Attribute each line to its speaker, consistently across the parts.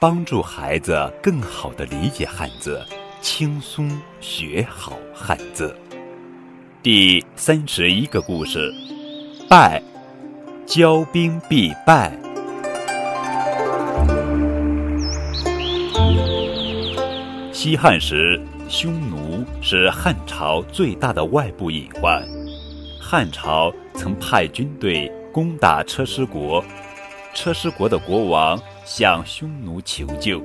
Speaker 1: 帮助孩子更好地理解汉字。轻松学好汉字。第三十一个故事：败，骄兵必败。西汉时，匈奴是汉朝最大的外部隐患。汉朝曾派军队攻打车师国，车师国的国王向匈奴求救。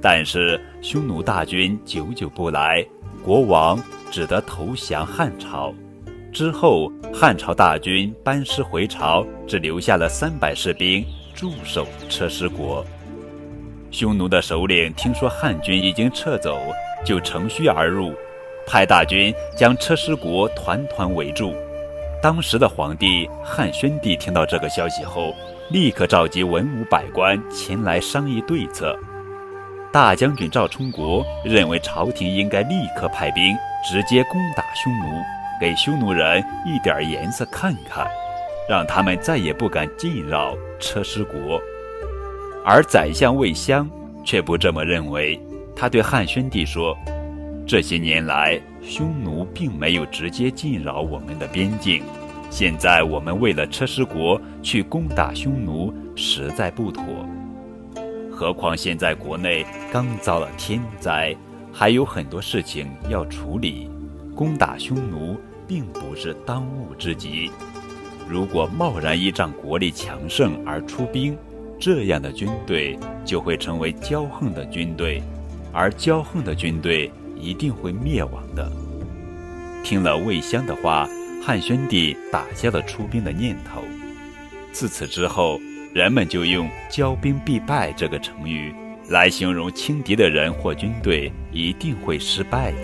Speaker 1: 但是匈奴大军久久不来，国王只得投降汉朝。之后，汉朝大军班师回朝，只留下了三百士兵驻守车师国。匈奴的首领听说汉军已经撤走，就乘虚而入，派大军将车师国团团围住。当时的皇帝汉宣帝听到这个消息后，立刻召集文武百官前来商议对策。大将军赵充国认为，朝廷应该立刻派兵直接攻打匈奴，给匈奴人一点颜色看看，让他们再也不敢进扰车师国。而宰相魏襄却不这么认为，他对汉宣帝说：“这些年来，匈奴并没有直接进扰我们的边境，现在我们为了车师国去攻打匈奴，实在不妥。”何况现在国内刚遭了天灾，还有很多事情要处理，攻打匈奴并不是当务之急。如果贸然依仗国力强盛而出兵，这样的军队就会成为骄横的军队，而骄横的军队一定会灭亡的。听了魏襄的话，汉宣帝打消了出兵的念头。自此之后。人们就用“骄兵必败”这个成语来形容轻敌的人或军队一定会失败的。